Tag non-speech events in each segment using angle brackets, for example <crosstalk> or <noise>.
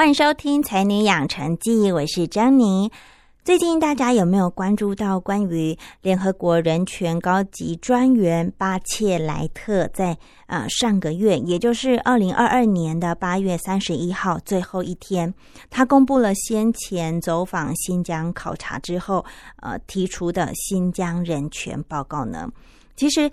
欢迎收听《才女养成记》，我是张妮。最近大家有没有关注到关于联合国人权高级专员巴切莱特在呃上个月，也就是二零二二年的八月三十一号最后一天，他公布了先前走访新疆考察之后，呃提出的新疆人权报告呢？其实。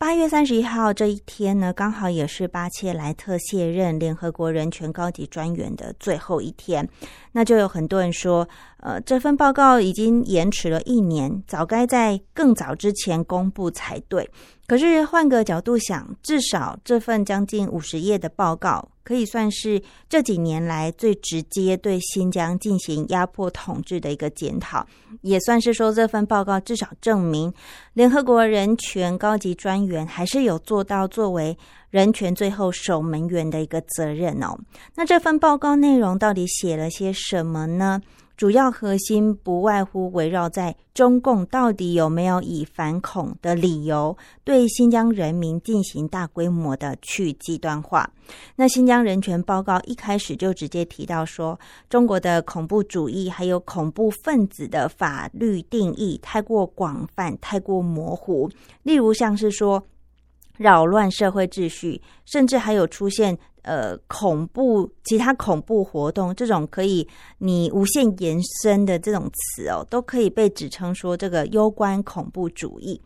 八月三十一号这一天呢，刚好也是巴切莱特卸任联合国人权高级专员的最后一天。那就有很多人说，呃，这份报告已经延迟了一年，早该在更早之前公布才对。可是换个角度想，至少这份将近五十页的报告。可以算是这几年来最直接对新疆进行压迫统治的一个检讨，也算是说这份报告至少证明联合国人权高级专员还是有做到作为人权最后守门员的一个责任哦。那这份报告内容到底写了些什么呢？主要核心不外乎围绕在中共到底有没有以反恐的理由对新疆人民进行大规模的去极端化。那新疆人权报告一开始就直接提到说，中国的恐怖主义还有恐怖分子的法律定义太过广泛、太过模糊，例如像是说扰乱社会秩序，甚至还有出现。呃，恐怖其他恐怖活动这种可以你无限延伸的这种词哦，都可以被指称说这个攸关恐怖主义，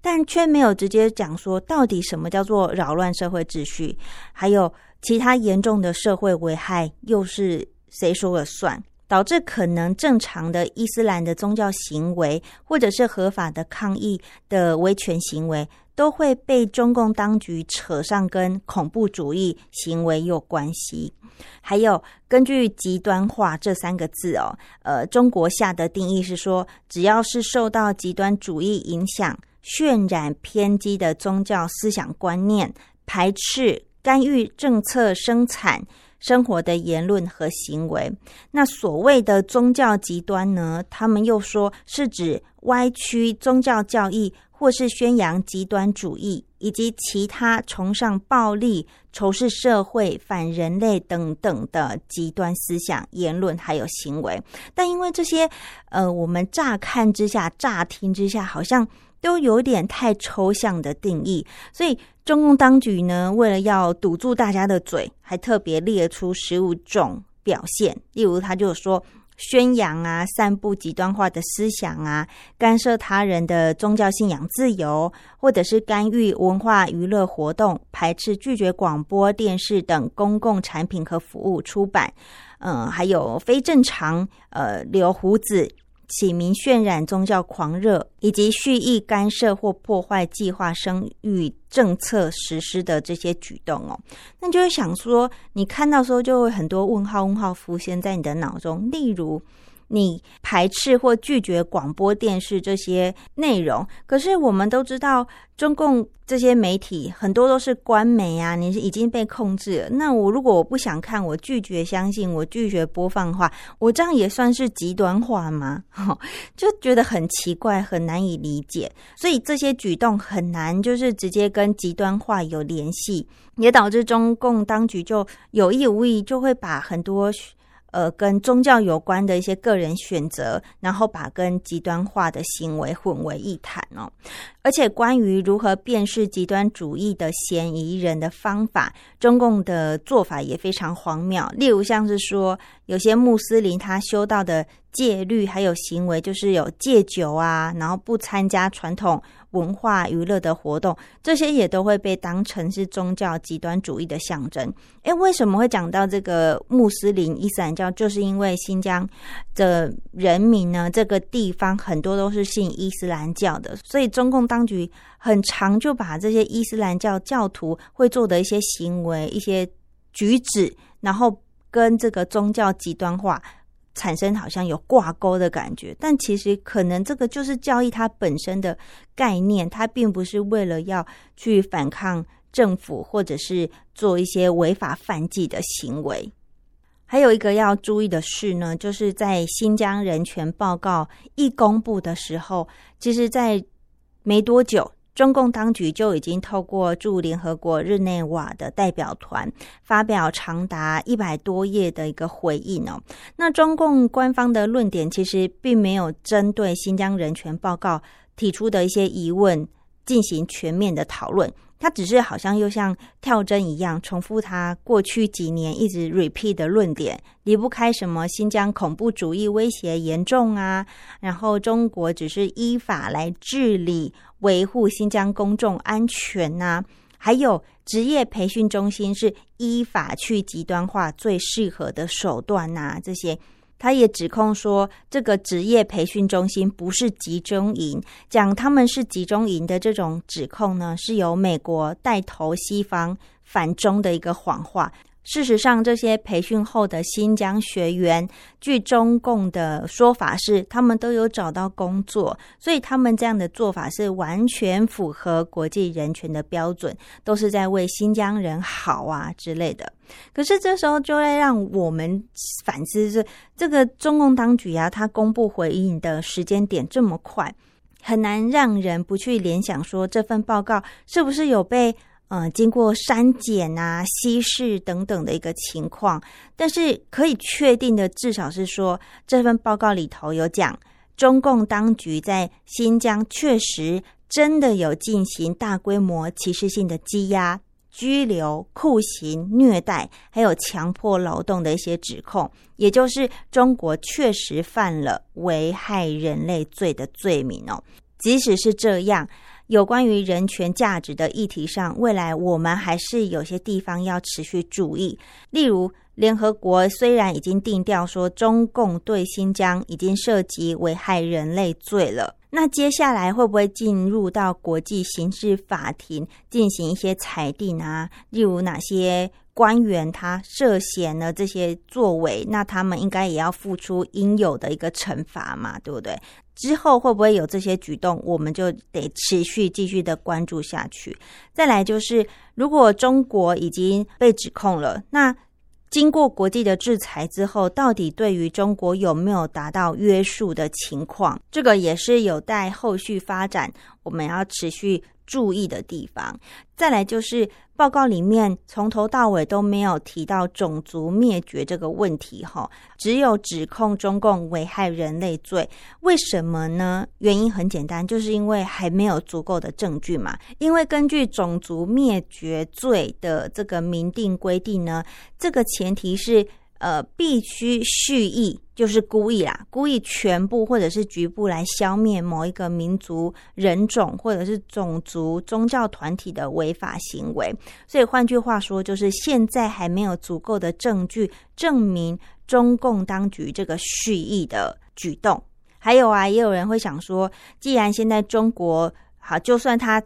但却没有直接讲说到底什么叫做扰乱社会秩序，还有其他严重的社会危害又是谁说了算，导致可能正常的伊斯兰的宗教行为或者是合法的抗议的维权行为。都会被中共当局扯上跟恐怖主义行为有关系。还有，根据“极端化”这三个字哦，呃，中国下的定义是说，只要是受到极端主义影响、渲染偏激的宗教思想观念、排斥、干预政策、生产生活的言论和行为。那所谓的宗教极端呢？他们又说是指歪曲宗教教义。或是宣扬极端主义，以及其他崇尚暴力、仇视社会、反人类等等的极端思想、言论还有行为，但因为这些，呃，我们乍看之下、乍听之下，好像都有点太抽象的定义，所以中共当局呢，为了要堵住大家的嘴，还特别列出十五种表现，例如他就说。宣扬啊，散布极端化的思想啊，干涉他人的宗教信仰自由，或者是干预文化娱乐活动，排斥拒绝广播电视等公共产品和服务出版，嗯，还有非正常，呃，留胡子。起名渲染宗教狂热，以及蓄意干涉或破坏计划生育政策实施的这些举动哦，那就会想说，你看到时候就会很多问号问号浮现在你的脑中，例如。你排斥或拒绝广播电视这些内容，可是我们都知道，中共这些媒体很多都是官媒啊，你是已经被控制了。那我如果我不想看，我拒绝相信，我拒绝播放的话，我这样也算是极端化吗？<laughs> 就觉得很奇怪，很难以理解。所以这些举动很难，就是直接跟极端化有联系，也导致中共当局就有意无意就会把很多。呃，跟宗教有关的一些个人选择，然后把跟极端化的行为混为一谈哦。而且，关于如何辨识极端主义的嫌疑人的方法，中共的做法也非常荒谬。例如，像是说，有些穆斯林他修道的戒律还有行为，就是有戒酒啊，然后不参加传统文化娱乐的活动，这些也都会被当成是宗教极端主义的象征。诶，为什么会讲到这个穆斯林伊斯兰教？就是因为新疆的人民呢，这个地方很多都是信伊斯兰教的，所以中共当局很常就把这些伊斯兰教教徒会做的一些行为、一些举止，然后跟这个宗教极端化。产生好像有挂钩的感觉，但其实可能这个就是教义它本身的概念，它并不是为了要去反抗政府或者是做一些违法犯纪的行为。还有一个要注意的是呢，就是在新疆人权报告一公布的时候，其实，在没多久。中共当局就已经透过驻联合国日内瓦的代表团发表长达一百多页的一个回应哦。那中共官方的论点其实并没有针对新疆人权报告提出的一些疑问进行全面的讨论。他只是好像又像跳针一样，重复他过去几年一直 repeat 的论点，离不开什么新疆恐怖主义威胁严重啊，然后中国只是依法来治理、维护新疆公众安全呐，还有职业培训中心是依法去极端化最适合的手段呐，这些。他也指控说，这个职业培训中心不是集中营，讲他们是集中营的这种指控呢，是由美国带头西方反中的一个谎话。事实上，这些培训后的新疆学员，据中共的说法是，他们都有找到工作，所以他们这样的做法是完全符合国际人权的标准，都是在为新疆人好啊之类的。可是这时候就会让我们反思：是这个中共当局啊，他公布回应的时间点这么快，很难让人不去联想说，这份报告是不是有被。嗯，经过删减啊、稀释等等的一个情况，但是可以确定的，至少是说这份报告里头有讲，中共当局在新疆确实真的有进行大规模歧视性的羁押、拘留、酷刑、虐待，还有强迫劳动的一些指控，也就是中国确实犯了危害人类罪的罪名哦。即使是这样。有关于人权价值的议题上，未来我们还是有些地方要持续注意。例如，联合国虽然已经定调说中共对新疆已经涉及危害人类罪了，那接下来会不会进入到国际刑事法庭进行一些裁定啊？例如哪些官员他涉嫌了这些作为，那他们应该也要付出应有的一个惩罚嘛？对不对？之后会不会有这些举动，我们就得持续继续的关注下去。再来就是，如果中国已经被指控了，那经过国际的制裁之后，到底对于中国有没有达到约束的情况，这个也是有待后续发展，我们要持续。注意的地方，再来就是报告里面从头到尾都没有提到种族灭绝这个问题，哈，只有指控中共危害人类罪。为什么呢？原因很简单，就是因为还没有足够的证据嘛。因为根据种族灭绝罪的这个明定规定呢，这个前提是。呃，必须蓄意，就是故意啦，故意全部或者是局部来消灭某一个民族、人种或者是种族、宗教团体的违法行为。所以换句话说，就是现在还没有足够的证据证明中共当局这个蓄意的举动。还有啊，也有人会想说，既然现在中国好，就算他。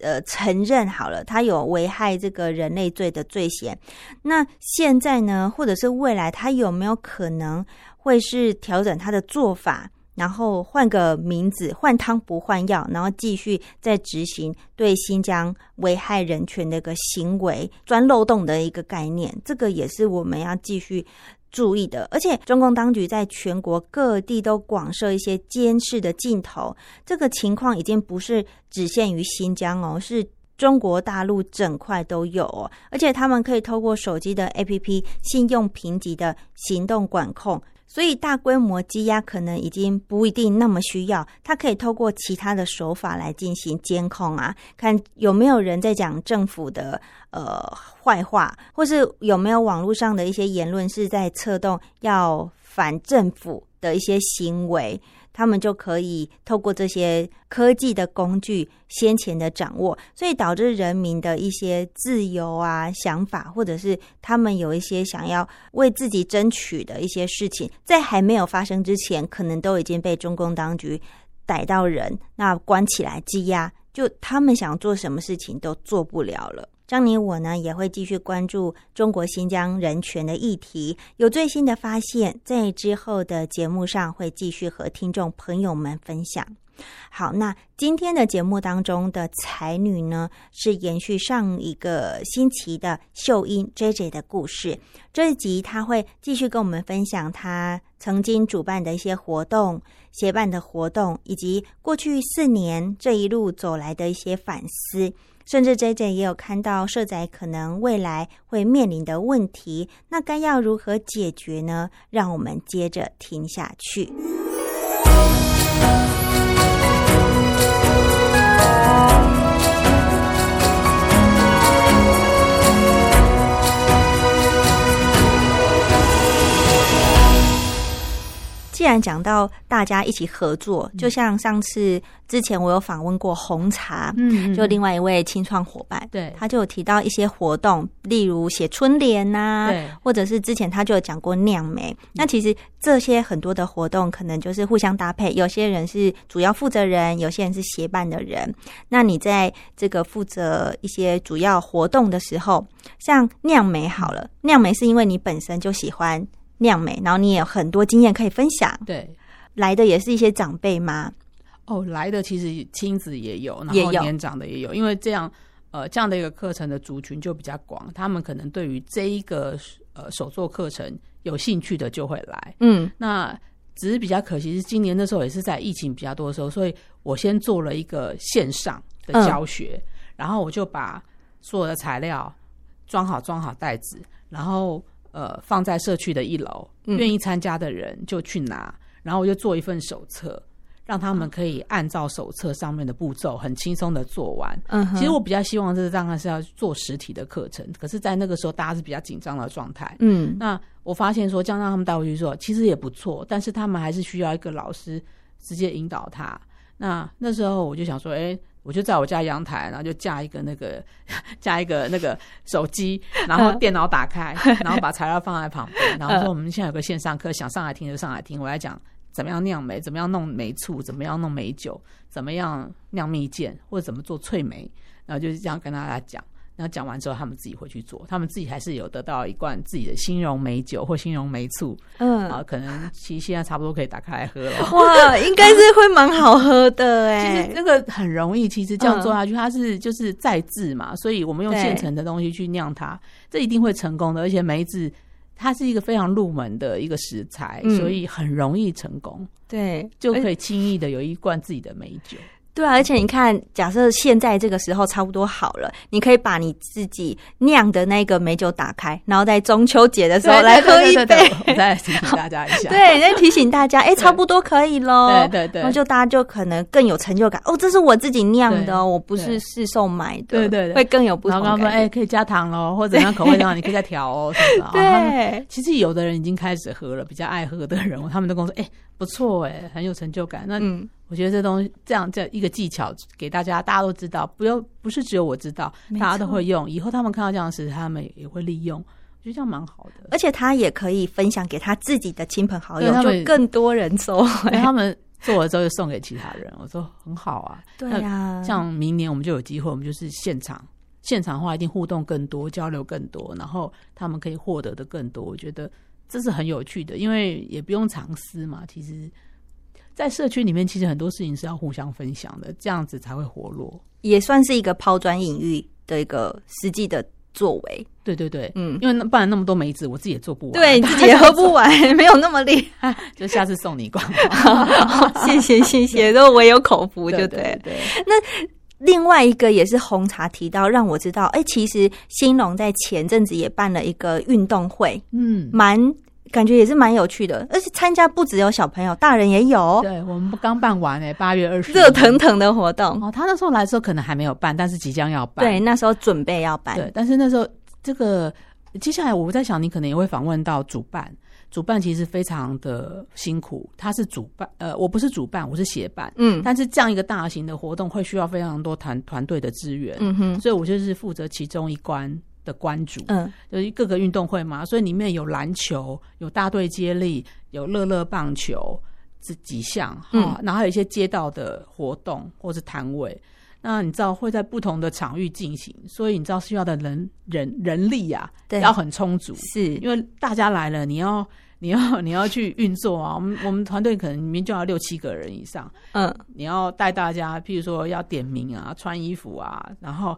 呃，承认好了，他有危害这个人类罪的罪嫌。那现在呢，或者是未来，他有没有可能会是调整他的做法，然后换个名字，换汤不换药，然后继续再执行对新疆危害人权的一个行为，钻漏洞的一个概念？这个也是我们要继续。注意的，而且中共当局在全国各地都广设一些监视的镜头，这个情况已经不是只限于新疆哦，是中国大陆整块都有哦，而且他们可以透过手机的 APP 信用评级的行动管控。所以大规模积压可能已经不一定那么需要，他可以透过其他的手法来进行监控啊，看有没有人在讲政府的呃坏话，或是有没有网络上的一些言论是在策动要反政府的一些行为。他们就可以透过这些科技的工具先前的掌握，所以导致人民的一些自由啊想法，或者是他们有一些想要为自己争取的一些事情，在还没有发生之前，可能都已经被中共当局逮到人，那关起来羁押，就他们想做什么事情都做不了了。张妮，我呢也会继续关注中国新疆人权的议题，有最新的发现，在之后的节目上会继续和听众朋友们分享。好，那今天的节目当中的才女呢，是延续上一个星期的秀英 J J 的故事。这一集她会继续跟我们分享她曾经主办的一些活动、协办的活动，以及过去四年这一路走来的一些反思。甚至 J J 也有看到社宅可能未来会面临的问题，那该要如何解决呢？让我们接着听下去。既然讲到大家一起合作，就像上次之前我有访问过红茶，嗯，就另外一位青创伙伴，对，他就有提到一些活动，例如写春联呐，或者是之前他就有讲过酿梅。那其实这些很多的活动，可能就是互相搭配，有些人是主要负责人，有些人是协办的人。那你在这个负责一些主要活动的时候，像酿梅好了，酿梅是因为你本身就喜欢。酿美，然后你也有很多经验可以分享。对，来的也是一些长辈吗？哦，来的其实亲子也有，然后年长的也有，因为这样呃这样的一个课程的族群就比较广，他们可能对于这一个呃手作课程有兴趣的就会来。嗯，那只是比较可惜是今年那时候也是在疫情比较多的时候，所以我先做了一个线上的教学，然后我就把所有的材料装好装好袋子，然后。呃，放在社区的一楼，愿意参加的人就去拿，然后我就做一份手册，让他们可以按照手册上面的步骤，很轻松的做完。嗯，其实我比较希望是当然是要做实体的课程，可是，在那个时候大家是比较紧张的状态。嗯，那我发现说，这样让他们带回去做，其实也不错，但是他们还是需要一个老师直接引导他。那那时候我就想说，哎。我就在我家阳台，然后就架一个那个 <laughs> 架一个那个手机，然后电脑打开，<laughs> 然后把材料放在旁边，然后说我们现在有个线上课，想上来听就上来听。我来讲怎么样酿梅，怎么样弄梅醋，怎么样弄梅酒，怎么样酿蜜饯，或者怎么做脆梅，然后就是这样跟大家讲。然后讲完之后，他们自己会去做，他们自己还是有得到一罐自己的新荣梅酒或新荣梅醋，嗯，啊，可能其实现在差不多可以打开来喝了。哇，应该是会蛮好喝的哎。<laughs> 其实这个很容易，其实这样做下去，它是就是再制嘛，所以我们用现成的东西去酿它，这一定会成功的。而且梅子它是一个非常入门的一个食材，所以很容易成功。对，就可以轻易的有一罐自己的美酒。对啊，而且你看，假设现在这个时候差不多好了，你可以把你自己酿的那个美酒打开，然后在中秋节的时候来喝一杯。我再提醒大家一下，<laughs> 对，再提醒大家，哎，差不多可以喽。对对对，然后就大家就可能更有成就感。哦，这是我自己酿的哦，我不是市售买的。对对对，会更有不同。然后说，哎，可以加糖喽，或者样口味的话你可以再调哦，什么的。<laughs> 对，其实有的人已经开始喝了，比较爱喝的人，他们都跟我说，哎，不错哎，很有成就感。那嗯。我觉得这东西这样这一个技巧给大家，大家都知道，不用不是只有我知道，大家都会用。以后他们看到这样时，他们也会利用。我觉得这样蛮好的，而且他也可以分享给他自己的亲朋好友，就更多人收。他们做了之后就送给其他人，我说很好啊。对呀，像明年我们就有机会，我们就是现场现场的话，一定互动更多，交流更多，然后他们可以获得的更多。我觉得这是很有趣的，因为也不用藏私嘛，其实。在社区里面，其实很多事情是要互相分享的，这样子才会活络，也算是一个抛砖引玉的一个实际的作为。对对对，嗯，因为不然那么多梅子，我自己也做不完，对自己也喝不完，<laughs> 没有那么厉害。<laughs> 就下次送你一罐，<laughs> 谢谢谢谢，都我有口福，就对。对。那另外一个也是红茶提到，让我知道，哎，其实兴隆在前阵子也办了一个运动会，嗯，蛮。感觉也是蛮有趣的，而且参加不只有小朋友，大人也有。对我们刚办完诶，八月二十，热腾腾的活动哦。他那时候来的时候可能还没有办，但是即将要办。对，那时候准备要办。对，但是那时候这个接下来我在想，你可能也会访问到主办。主办其实非常的辛苦，他是主办，呃，我不是主办，我是协办，嗯，但是这样一个大型的活动会需要非常多团团队的资源，嗯哼，所以我就是负责其中一关的关注，嗯，就是各个运动会嘛，所以里面有篮球，有大队接力，有乐乐棒球这几项，哈，然后还有一些街道的活动或是摊位。那你知道会在不同的场域进行，所以你知道需要的人人人力呀，要很充足，是。因为大家来了，你要 <laughs> 你要你要去运作啊。我们我们团队可能里面就要六七个人以上，嗯，你要带大家，譬如说要点名啊，穿衣服啊，然后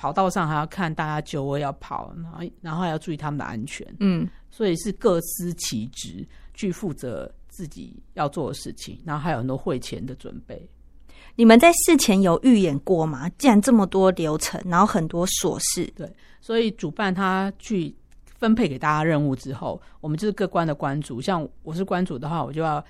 跑道上还要看大家就位要跑，然后然后还要注意他们的安全，嗯，所以是各司其职去负责自己要做的事情，然后还有很多会前的准备。你们在事前有预演过吗？既然这么多流程，然后很多琐事，对，所以主办他去分配给大家任务之后，我们就是各关的关主。像我是关主的话，我就要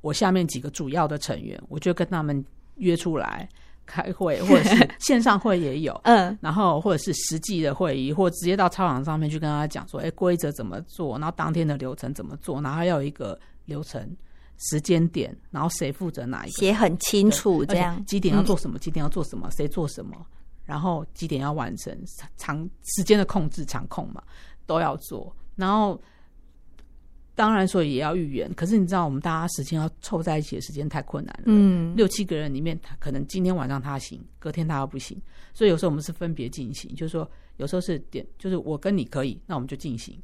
我下面几个主要的成员，我就跟他们约出来开会，或者是 <laughs> 线上会也有，嗯，然后或者是实际的会议，或直接到操场上面去跟他讲说，哎，规则怎么做，然后当天的流程怎么做，然后要有一个流程。时间点，然后谁负责哪一个，写很清楚，这样几点要做什么，几点要做什么，谁做什么，然后几点要完成，长时间的控制、场控嘛，都要做。然后当然说也要预言，可是你知道，我们大家时间要凑在一起的时间太困难了。嗯，六七个人里面，他可能今天晚上他行，隔天他又不行，所以有时候我们是分别进行，就是说有时候是点，就是我跟你可以，那我们就进行，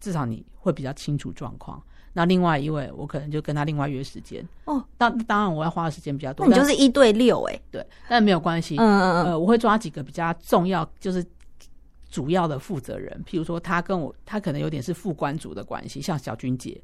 至少你会比较清楚状况。那另外一位，我可能就跟他另外约时间哦。当当然，我要花的时间比较多。那你就是一对六哎，对，但没有关系。嗯嗯嗯，呃，我会抓几个比较重要，就是主要的负责人。譬如说，他跟我，他可能有点是副官主的关系，像小军姐，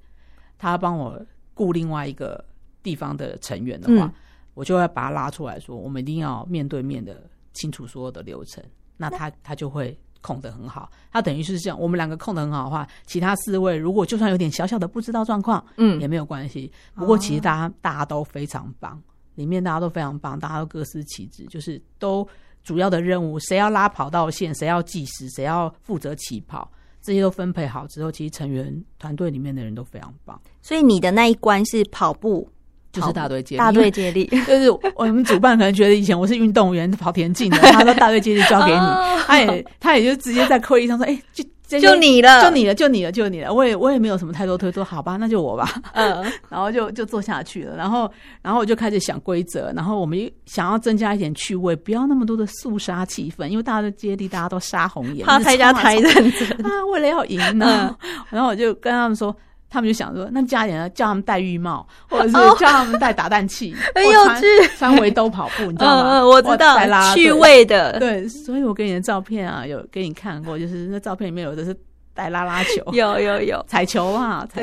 他帮我雇另外一个地方的成员的话，我就会把他拉出来说，我们一定要面对面的清楚所有的流程。那他他就会。控的很好，他等于是这样。我们两个控的很好的话，其他四位如果就算有点小小的不知道状况，嗯，也没有关系。不过其实大家大家都非常棒，里面大家都非常棒，大家都各司其职，就是都主要的任务，谁要拉跑道线，谁要计时，谁要负责起跑，这些都分配好之后，其实成员团队里面的人都非常棒。所以你的那一关是跑步。就是大队接力，大队接力 <laughs> 就是我们主办可能觉得以前我是运动员跑田径的，他说大队接力交给你，<laughs> 他也他也就直接在会议上说，哎，就就你了，就你了，就你了，就你了。我也我也没有什么太多推脱，好吧，那就我吧。嗯，<laughs> 然后就就做下去了。然后然后我就开始想规则，然后我们想要增加一点趣味，不要那么多的肃杀气氛，因为大家都接力大家都杀红眼，怕大家太认真啊，为了要赢呢。然后我就跟他们说。他们就想说，那加点叫他们戴浴帽，<laughs> 或者是叫他们戴打蛋器，<laughs> 很有趣，三围兜跑步，你知道吗？嗯我知道，趣味的。对，所以我给你的照片啊，有给你看过，就是那照片里面有的是带拉拉球，<laughs> 有有有彩球啊，在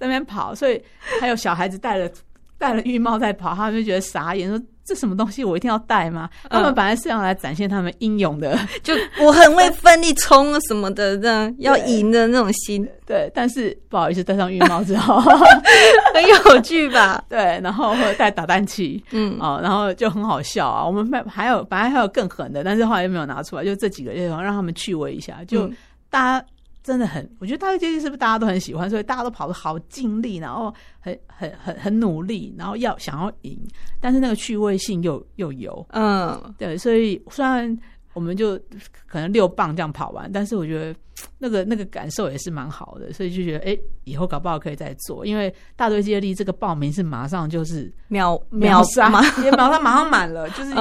那边跑，所以还有小孩子戴了戴了浴帽在跑，他们就觉得傻眼，说。这什么东西？我一定要带吗？他们本来是要来展现他们英勇的，<laughs> 就 <laughs> 我很会奋力冲啊什么的，这样要赢的那种心。对，<laughs> 但是不好意思，戴上浴帽之后很有趣吧？对，然后或者带打蛋器，嗯，哦，然后就很好笑啊。我们还有本来还有更狠的，但是后来又没有拿出来，就这几个地方让他们趣味一下，就大家。真的很，我觉得大队接力是不是大家都很喜欢？所以大家都跑得好尽力，然后很很很很努力，然后要想要赢，但是那个趣味性又又有，嗯，对。所以虽然我们就可能六棒这样跑完，但是我觉得那个那个感受也是蛮好的，所以就觉得哎，以后搞不好可以再做，因为大队接力这个报名是马上就是秒秒杀，也马上马上满了，就是。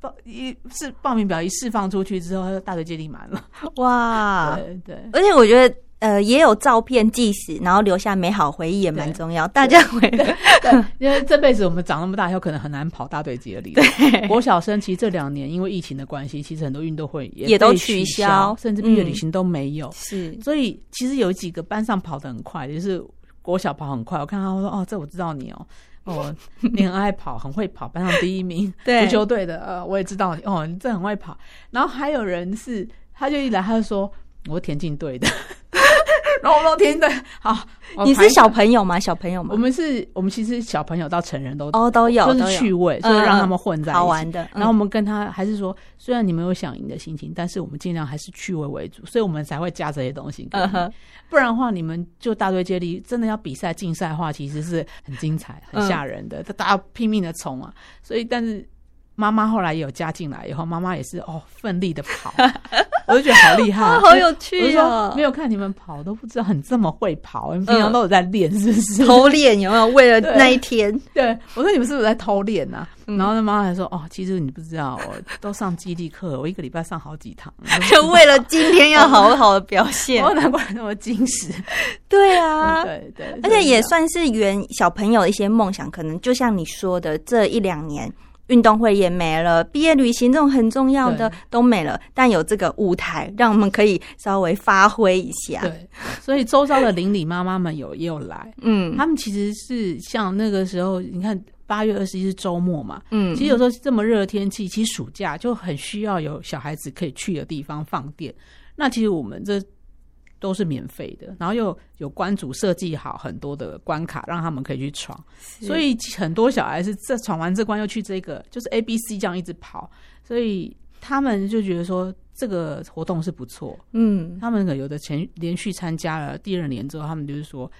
报一是报名表一释放出去之后，大队接力满了。<laughs> 哇，对对，而且我觉得呃也有照片纪实，然后留下美好回忆也蛮重要。大家会 <laughs> 对，因为这辈子我们长那么大以后，可能很难跑大队接力。对，国小生其实这两年因为疫情的关系，其实很多运动会也都取消，甚至毕业旅行都没有。是，所以其实有几个班上跑得很快，就是国小跑很快。我看他说：“哦，这我知道你哦。”哦，你很爱跑，很会跑，班上第一名，<laughs> 足球队的，呃，我也知道你哦，你这很会跑。然后还有人是，他就一来他就说，我田径队的，然后我都听对，好，你是小朋友吗？小朋友吗？我们是，我们其实小朋友到成人都哦都有，就是趣味，就是让他们混在好玩的。然后我们跟他还是说，虽然你们有想赢的心情，但是我们尽量还是趣味为主，所以我们才会加这些东西。不然的话，你们就大队接力，真的要比赛竞赛的话，其实是很精彩、很吓人的，大家拼命的冲啊。所以，但是。妈妈后来也有加进来，以后妈妈也是哦，奋力的跑，<laughs> 我就觉得好厉害，好有趣哦！没有看你们跑都不知道很这么会跑，你平常都有在练，是不是？偷练有没有？为了那一天？<laughs> 对，我说你们是不是在偷练呐？然后他妈妈还说哦，其实你不知道，我都上基地课，我一个礼拜上好几堂，就 <laughs> 为了今天要好好的表现。哦，难怪那么矜持。对啊，对对，而且也算是圆小朋友一些梦想，可能就像你说的，这一两年。运动会也没了，毕业旅行这种很重要的都没了，但有这个舞台，让我们可以稍微发挥一下。对，所以周遭的邻里妈妈们有也有来，嗯，他们其实是像那个时候，你看八月二十一是周末嘛，嗯，其实有时候这么热的天气，其实暑假就很需要有小孩子可以去的地方放电。那其实我们这。都是免费的，然后又有关主设计好很多的关卡，让他们可以去闯。所以很多小孩是这闯完这关又去这个，就是 A、B、C 这样一直跑。所以他们就觉得说这个活动是不错。嗯，他们有的前连续参加了第二年之后，他们就是说。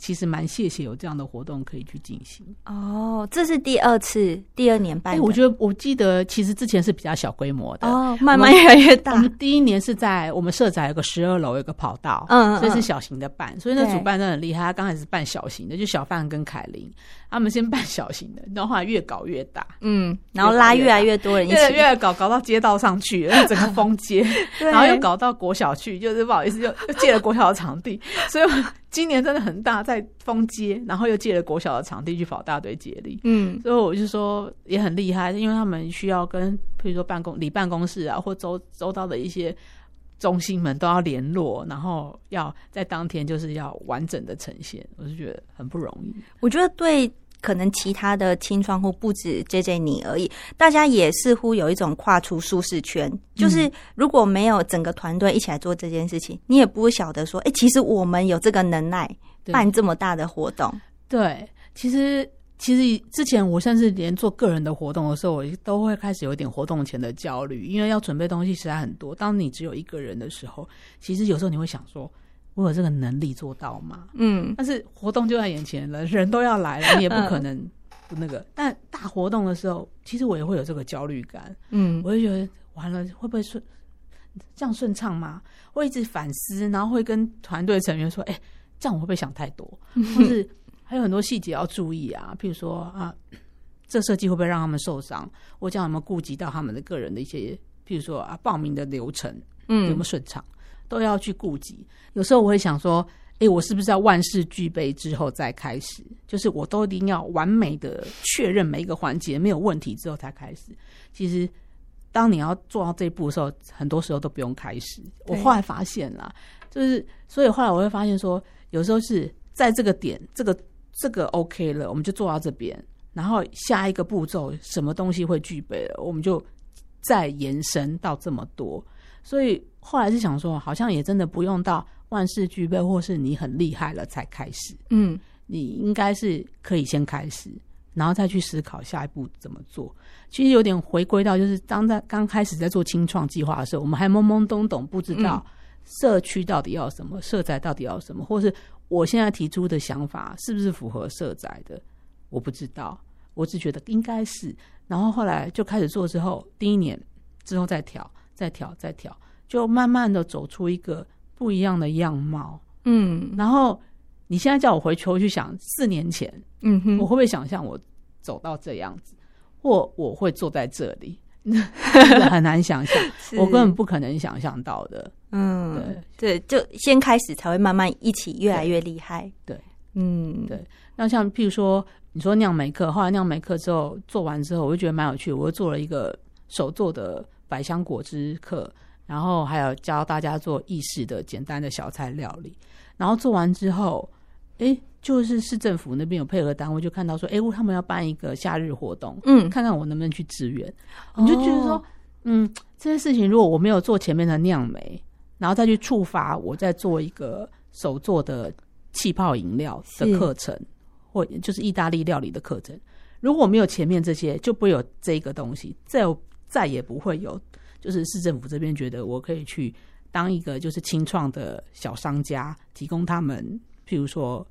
其实蛮谢谢有这样的活动可以去进行。哦，这是第二次第二年办。我觉得我记得其实之前是比较小规模的。哦，慢慢越来越大。我们第一年是在我们社宅有个十二楼有个跑道，嗯，所以是小型的办，所以那主办真的很厉害。他刚开始办小型的，就小范跟凯琳。他们先办小型的，然后后来越搞越大，嗯，然后拉越来越多人一起，越来越搞搞到街道上去，<laughs> 整个封街，然后又搞到国小去，就是不好意思又又借了国小的场地，所以。今年真的很大，在封街，然后又借了国小的场地去跑大队接力，嗯，所以我就说也很厉害，因为他们需要跟，比如说办公、里办公室啊，或周周到的一些中心们都要联络，然后要在当天就是要完整的呈现，我就觉得很不容易。我觉得对。可能其他的清创户不止 J J 你而已，大家也似乎有一种跨出舒适圈。就是如果没有整个团队一起来做这件事情，你也不会晓得说，哎，其实我们有这个能耐办这么大的活动。对，其实其实之前我甚至连做个人的活动的时候，我都会开始有点活动前的焦虑，因为要准备东西实在很多。当你只有一个人的时候，其实有时候你会想说。我有这个能力做到吗？嗯，但是活动就在眼前了，人都要来了，你也不可能不那个。但大活动的时候，其实我也会有这个焦虑感。嗯，我就觉得完了会不会顺这样顺畅吗？会一直反思，然后会跟团队成员说：“哎，这样我会不会想太多？<laughs> 或是还有很多细节要注意啊？譬如说啊，这设计会不会让他们受伤？我这样有没有顾及到他们的个人的一些，譬如说啊，报名的流程，嗯，有没有顺畅？”都要去顾及，有时候我会想说，哎，我是不是要万事俱备之后再开始？就是我都一定要完美的确认每一个环节没有问题之后才开始。其实，当你要做到这一步的时候，很多时候都不用开始。我后来发现了，就是所以后来我会发现说，有时候是在这个点，这个这个 OK 了，我们就做到这边，然后下一个步骤什么东西会具备了，我们就再延伸到这么多。所以后来是想说，好像也真的不用到万事俱备，或是你很厉害了才开始。嗯，你应该是可以先开始，然后再去思考下一步怎么做。其实有点回归到，就是当在刚开始在做清创计划的时候，我们还懵懵懂懂，不知道社区到底要什么，社宅到底要什么，或是我现在提出的想法是不是符合社宅的，我不知道。我只觉得应该是，然后后来就开始做之后，第一年之后再调。再调，再调，就慢慢的走出一个不一样的样貌。嗯，然后你现在叫我回球去想四年前，嗯哼，我会不会想象我走到这样子，或我会坐在这里？<laughs> 很难想象，<laughs> 我根本不可能想象到的。嗯，对对，就先开始才会慢慢一起越来越厉害。对，嗯，对。那像譬如说，你说酿梅克，后来酿梅克之后做完之后，我就觉得蛮有趣，我又做了一个手做的。百香果汁课，然后还有教大家做意式的简单的小菜料理。然后做完之后，哎，就是市政府那边有配合单位，就看到说，哎，他们要办一个夏日活动，嗯，看看我能不能去支援。你就觉得说，嗯，这件事情如果我没有做前面的酿梅，然后再去触发我再做一个手做的气泡饮料的课程，或就是意大利料理的课程。如果没有前面这些，就不会有这个东西，再再也不会有，就是市政府这边觉得我可以去当一个就是清创的小商家，提供他们譬如说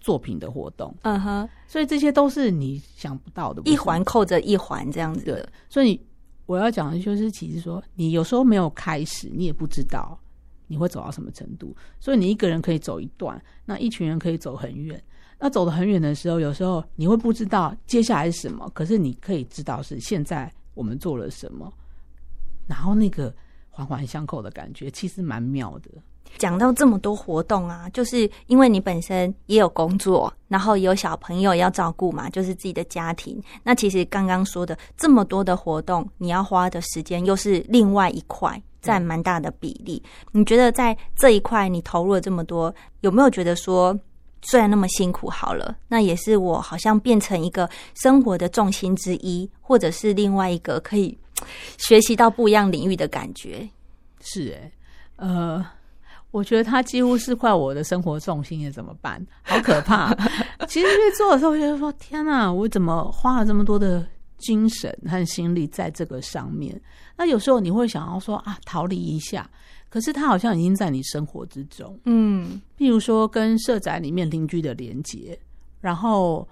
作品的活动。嗯哼，所以这些都是你想不到的，一环扣着一环这样子的。所以我要讲的就是，其实说你有时候没有开始，你也不知道你会走到什么程度。所以你一个人可以走一段，那一群人可以走很远。那走得很远的时候，有时候你会不知道接下来是什么，可是你可以知道是现在我们做了什么，然后那个环环相扣的感觉其实蛮妙的。讲到这么多活动啊，就是因为你本身也有工作，然后有小朋友要照顾嘛，就是自己的家庭。那其实刚刚说的这么多的活动，你要花的时间又是另外一块，占蛮大的比例。你觉得在这一块你投入了这么多，有没有觉得说？虽然那么辛苦，好了，那也是我好像变成一个生活的重心之一，或者是另外一个可以学习到不一样领域的感觉。是哎，呃，我觉得他几乎是快我的生活重心，也怎么办？好可怕！<laughs> 其实越做的时候，觉得说天哪，我怎么花了这么多的精神和心力在这个上面？那有时候你会想要说啊，逃离一下。可是他好像已经在你生活之中，嗯，譬如说跟社宅里面邻居的连接，然后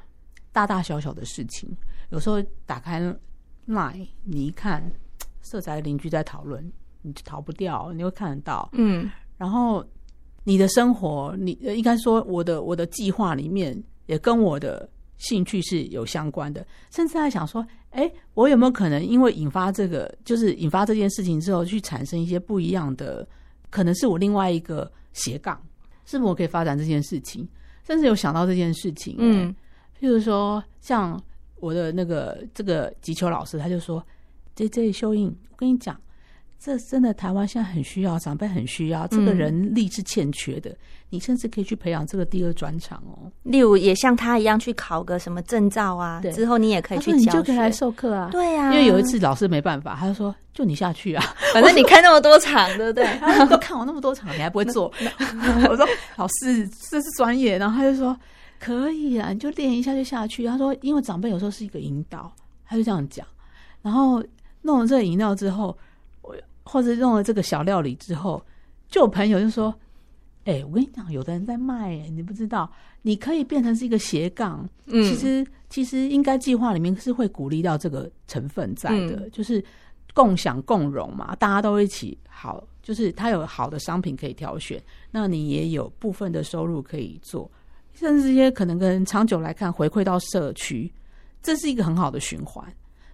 大大小小的事情，有时候打开 Line，你一看社宅邻居在讨论，你就逃不掉，你会看得到，嗯，然后你的生活，你应该说我的我的计划里面也跟我的。兴趣是有相关的，甚至还想说，哎，我有没有可能因为引发这个，就是引发这件事情之后，去产生一些不一样的，可能是我另外一个斜杠，是不是我可以发展这件事情？甚至有想到这件事情，嗯，譬如说，像我的那个这个吉秋老师，他就说：“J J 秀英，我跟你讲。”这真的，台湾现在很需要，长辈很需要，这个人力是欠缺的。你甚至可以去培养这个第二专长哦。例如，也像他一样去考个什么证照啊，之后你也可以去教，你就可以来授课啊。对呀，因为有一次老师没办法，他就说：“就你下去啊，<laughs> 反正你开那么多场，对不对？<laughs> 都看我那么多场，你还不会做？” <laughs> 我说：“老师，这是专业。”然后他就说：“可以啊，你就练一下就下去。”他说：“因为长辈有时候是一个引导，他就这样讲。然后弄了这个饮料之后。”或者用了这个小料理之后，就有朋友就说：“哎，我跟你讲，有的人在卖，你不知道，你可以变成是一个斜杠。嗯，其实其实应该计划里面是会鼓励到这个成分在的，就是共享共荣嘛，大家都一起好，就是他有好的商品可以挑选，那你也有部分的收入可以做，甚至这些可能跟长久来看回馈到社区，这是一个很好的循环。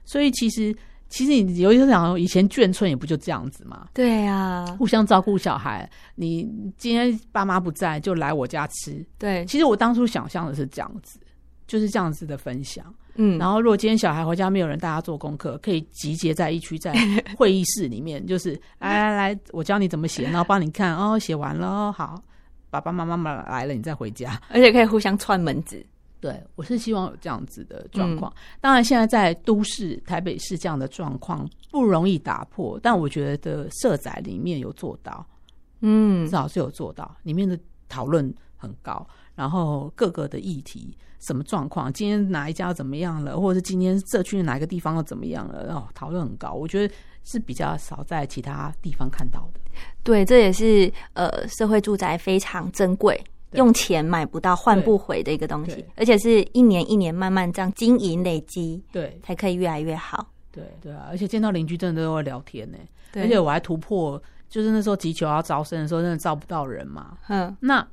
所以其实。其实你有些想，以前眷村也不就这样子嘛？对呀，互相照顾小孩。你今天爸妈不在，就来我家吃。对，其实我当初想象的是这样子，就是这样子的分享。嗯，然后如果今天小孩回家没有人带他做功课，可以集结在一区，在 <laughs> 会议室里面，就是来来来，我教你怎么写，然后帮你看哦，写完了，好，爸爸妈妈妈来了，你再回家，<laughs> 而且可以互相串门子。对，我是希望有这样子的状况。当然，现在在都市台北市这样的状况不容易打破，但我觉得社宅里面有做到，嗯，至少是有做到。里面的讨论很高，然后各个的议题什么状况，今天哪一家怎么样了，或者是今天社区哪一个地方又怎么样了，然后讨论很高。我觉得是比较少在其他地方看到的。对，这也是呃，社会住宅非常珍贵。用钱买不到、换不回的一个东西，而且是一年一年慢慢这样经营累积，对，才可以越来越好。对对啊，而且见到邻居真的都会聊天呢。对，而且我还突破，就是那时候急求要招生的时候，真的招不到人嘛。嗯，那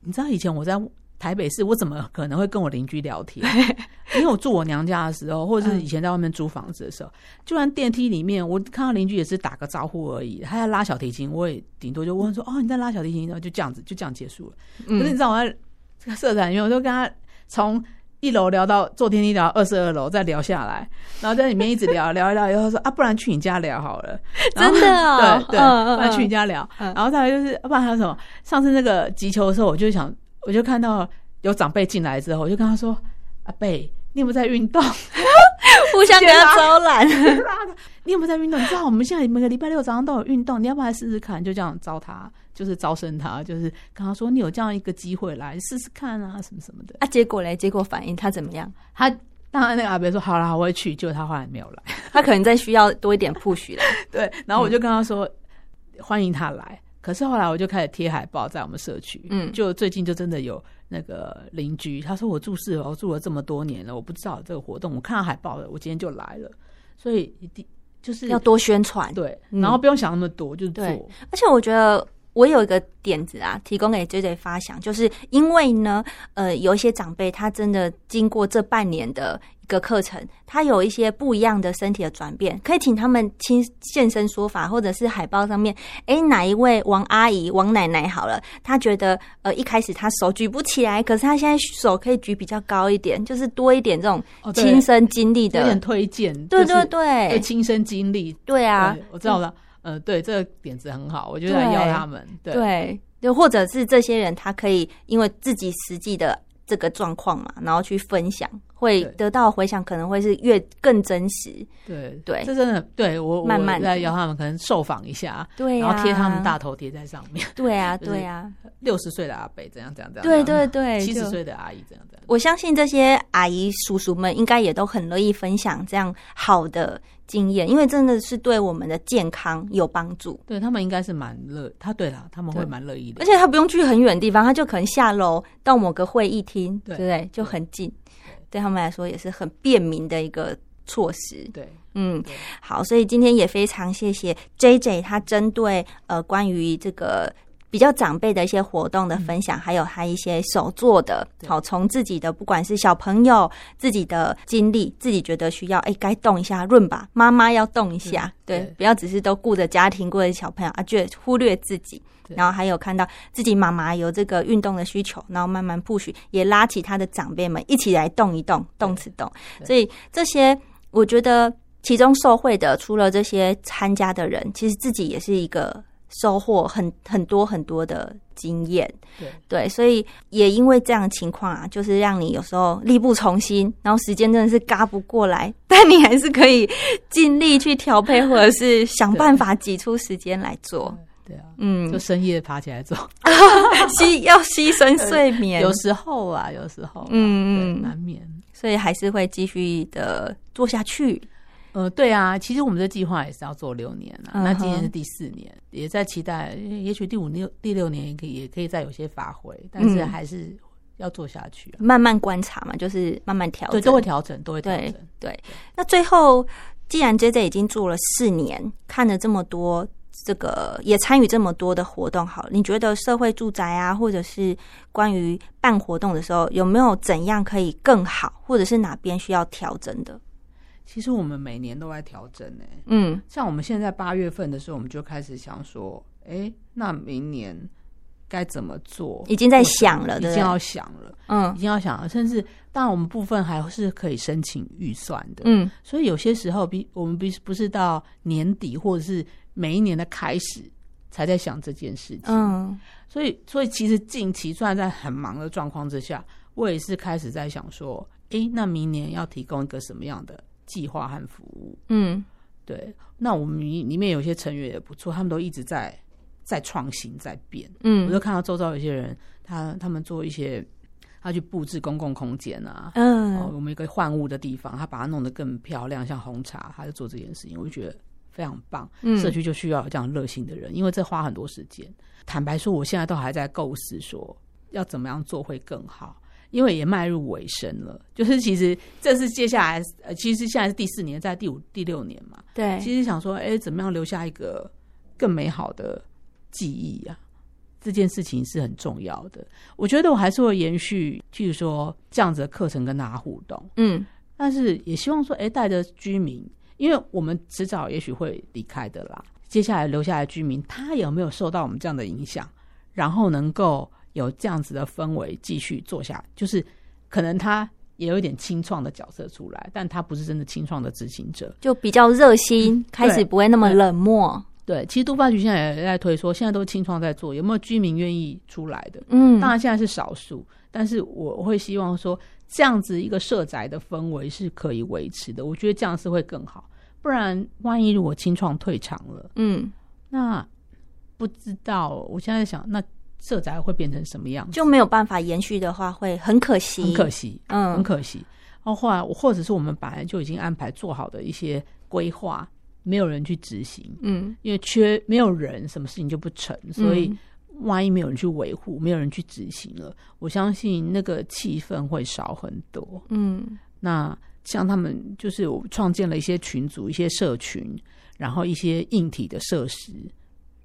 你知道以前我在。台北市，我怎么可能会跟我邻居聊天？<laughs> 因为我住我娘家的时候，或者是以前在外面租房子的时候，就算电梯里面，我看到邻居也是打个招呼而已。他在拉小提琴，我也顶多就问说：“哦，你在拉小提琴？”然后就这样子，就这样结束了。可是你知道我在这个社团里面，我就跟他从一楼聊到坐电梯聊二十二楼，再聊下来，然后在里面一直聊聊一聊，然后说：“啊，不然去你家聊好了。<laughs> ”真的哦，<laughs> 对对，不然去你家聊。然后再来就是，不然还有什么？上次那个急球的时候，我就想。我就看到有长辈进来之后，我就跟他说：“阿贝，你有没有在运动？” <laughs> 互相给他招揽。<laughs> 你有没有在运动？你知道我们现在每个礼拜六早上都有运动，你要不要来试试看？就这样招他，就是招生他，就是跟他说你有这样一个机会来试试看啊，什么什么的。啊，结果嘞？结果反应他怎么样？他当然那个阿伯说好了，我会去。结果他后来没有来，他可能在需要多一点 push 了。<laughs> 对，然后我就跟他说欢迎他来。可是后来我就开始贴海报在我们社区，嗯，就最近就真的有那个邻居，他说我住四楼住了这么多年了，我不知道这个活动，我看到海报了，我今天就来了，所以一定就是要多宣传，对，然后不用想那么多，就做。而且我觉得我有一个点子啊，提供给 J J 发想，就是因为呢，呃，有一些长辈他真的经过这半年的一。个课程，他有一些不一样的身体的转变，可以请他们亲现身说法，或者是海报上面，哎，哪一位王阿姨、王奶奶好了，他觉得呃一开始他手举不起来，可是他现在手可以举比较高一点，就是多一点这种亲身经历的推荐，对对对，亲身经历，对啊，我知道了，呃，对，这个点子很好，我就来邀他们，对，就或者是这些人，他可以因为自己实际的这个状况嘛，然后去分享。会得到回响，可能会是越更真实。对对，这真的对我慢慢来邀他们，可能受访一下，对，然后贴他们大头贴在上面。对啊，<laughs> 对啊，六十岁的阿伯怎样怎样怎样，对对对，七十岁的阿姨怎样怎样。我相信这些阿姨叔叔们应该也都很乐意分享这样好的经验，因为真的是对我们的健康有帮助。对他们应该是蛮乐，他对啦，他们会蛮乐意的，而且他不用去很远的地方，他就可能下楼到某个会议厅，对不对？就很近。对他们来说也是很便民的一个措施。对，嗯，好，所以今天也非常谢谢 J J，他针对呃关于这个比较长辈的一些活动的分享，还有他一些手做的，好，从自己的不管是小朋友自己的经历，自己觉得需要，哎，该动一下润吧，妈妈要动一下，对，不要只是都顾着家庭，顾着小朋友啊，就忽略自己。然后还有看到自己妈妈有这个运动的需求，然后慢慢 push，也拉起他的长辈们一起来动一动，动次动。所以这些我觉得其中受惠的，除了这些参加的人，其实自己也是一个收获很很多很多的经验。对对，所以也因为这样的情况啊，就是让你有时候力不从心，然后时间真的是嘎不过来，但你还是可以尽力去调配，或者是想办法挤出时间来做。对啊，嗯，就深夜爬起来做，<laughs> 牺要牺牲睡眠，有时候啊，有时候，嗯嗯，难免，所以还是会继续的做下去。呃，对啊，其实我们的计划也是要做六年啊，那今年是第四年，也在期待，也许第五六第六年也可以，也可以再有些发挥，但是还是要做下去，慢慢观察嘛，就是慢慢调整，都会调整，都会调整。对，那最后，既然 J J 已经做了四年，看了这么多。这个也参与这么多的活动，好，你觉得社会住宅啊，或者是关于办活动的时候，有没有怎样可以更好，或者是哪边需要调整的？其实我们每年都在调整呢。嗯，像我们现在八月份的时候，我们就开始想说，哎，那明年该怎么做？已经在想了，已经要想了，嗯，已经要想了，甚至当然我们部分还是可以申请预算的，嗯，所以有些时候比我们比不是到年底或者是。每一年的开始，才在想这件事情。嗯，所以，所以其实近期虽然在很忙的状况之下，我也是开始在想说，哎，那明年要提供一个什么样的计划和服务？嗯，对。那我们里面有些成员也不错，他们都一直在在创新，在变。嗯，我就看到周遭有些人，他他们做一些，他去布置公共空间啊，嗯，我们一个换物的地方，他把它弄得更漂亮，像红茶，他就做这件事情，我就觉得。非常棒，社区就需要有这样热心的人，因为这花很多时间。坦白说，我现在都还在构思说要怎么样做会更好，因为也迈入尾声了。就是其实这是接下来，呃，其实现在是第四年，在第五、第六年嘛。对，其实想说，哎，怎么样留下一个更美好的记忆啊？这件事情是很重要的。我觉得我还是会延续，譬如说这样子的课程跟大家互动。嗯，但是也希望说，哎，带着居民。因为我们迟早也许会离开的啦，接下来留下来居民，他有没有受到我们这样的影响，然后能够有这样子的氛围继续做下，就是可能他也有一点清创的角色出来，但他不是真的清创的执行者，就比较热心，开始不会那么冷漠。对，其实都发局现在也在推说，现在都是清创在做，有没有居民愿意出来的？嗯，当然现在是少数，但是我会希望说，这样子一个社宅的氛围是可以维持的。我觉得这样是会更好，不然万一如果清创退场了，嗯，那不知道，我现在想，那社宅会变成什么样子？就没有办法延续的话，会很可惜，很可惜，嗯，很可惜。然后后来，或者是我们本来就已经安排做好的一些规划。没有人去执行，嗯，因为缺没有人，什么事情就不成，所以万一没有人去维护，没有人去执行了，我相信那个气氛会少很多。嗯，那像他们就是我创建了一些群组、一些社群，然后一些硬体的设施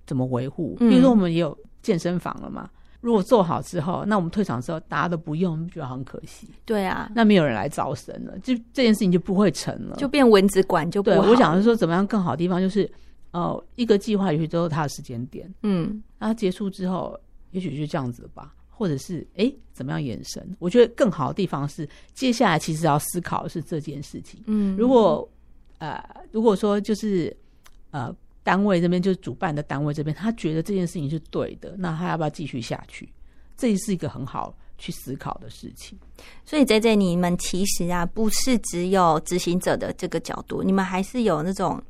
怎么维护？比如说我们也有健身房了嘛。如果做好之后，那我们退场之后大家都不用，觉得很可惜。对啊，那没有人来招生了，就这件事情就不会成了，就变蚊子馆就不对。我想是说，怎么样更好的地方就是，呃，一个计划也许都是它的时间点，嗯，那结束之后，也许就这样子吧，或者是哎，怎么样延伸？我觉得更好的地方是，接下来其实要思考的是这件事情。嗯，如果呃，如果说就是呃。单位这边就是主办的单位这边，他觉得这件事情是对的，那他要不要继续下去？这是一个很好去思考的事情。所以，在这你们其实啊，不是只有执行者的这个角度，你们还是有那种。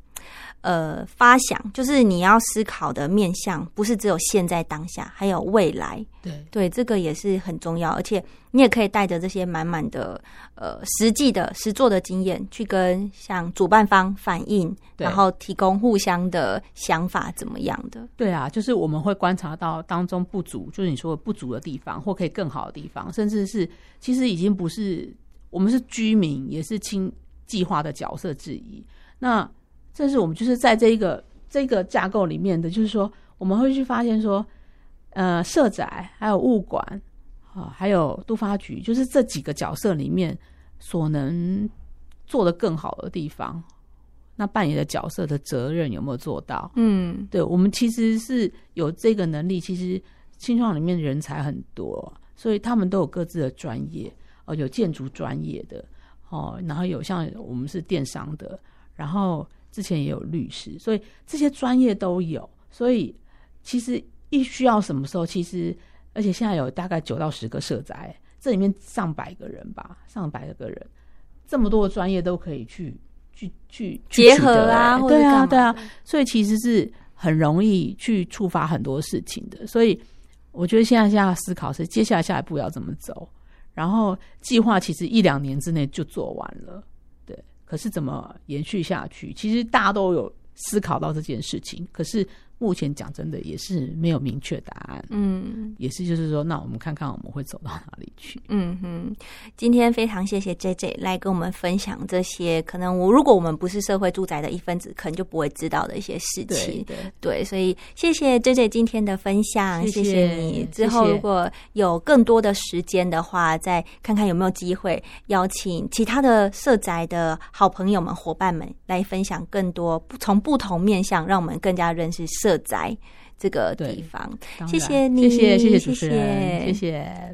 呃，发想就是你要思考的面向，不是只有现在当下，还有未来。对对，这个也是很重要。而且你也可以带着这些满满的呃实际的实做的经验，去跟像主办方反映，然后提供互相的想法怎么样的。对啊，就是我们会观察到当中不足，就是你说的不足的地方，或可以更好的地方，甚至是其实已经不是我们是居民，也是亲计划的角色之一。那这是我们就是在这一个这个架构里面的，就是说我们会去发现说，呃，社宅还有物管啊，还有都发局，就是这几个角色里面所能做的更好的地方，那扮演的角色的责任有没有做到？嗯，对，我们其实是有这个能力。其实青创里面人才很多，所以他们都有各自的专业哦，有建筑专业的哦，然后有像我们是电商的，然后。之前也有律师，所以这些专业都有。所以其实一需要什么时候，其实而且现在有大概九到十个社宅，这里面上百个人吧，上百个人，这么多的专业都可以去去去结合啊，对啊对啊，所以其实是很容易去触发很多事情的。所以我觉得现在现在思考是接下来下一步要怎么走，然后计划其实一两年之内就做完了。可是怎么延续下去？其实大家都有思考到这件事情，可是。目前讲真的也是没有明确答案，嗯，也是就是说，那我们看看我们会走到哪里去。嗯哼，今天非常谢谢 J J 来跟我们分享这些可能我如果我们不是社会住宅的一分子，可能就不会知道的一些事情。对对，所以谢谢 J J 今天的分享，谢谢你。之后如果有更多的时间的话，再看看有没有机会邀请其他的社宅的好朋友们、伙伴们来分享更多从不同面向，让我们更加认识社。在这个地方，谢谢你，谢谢谢谢主持人，谢谢。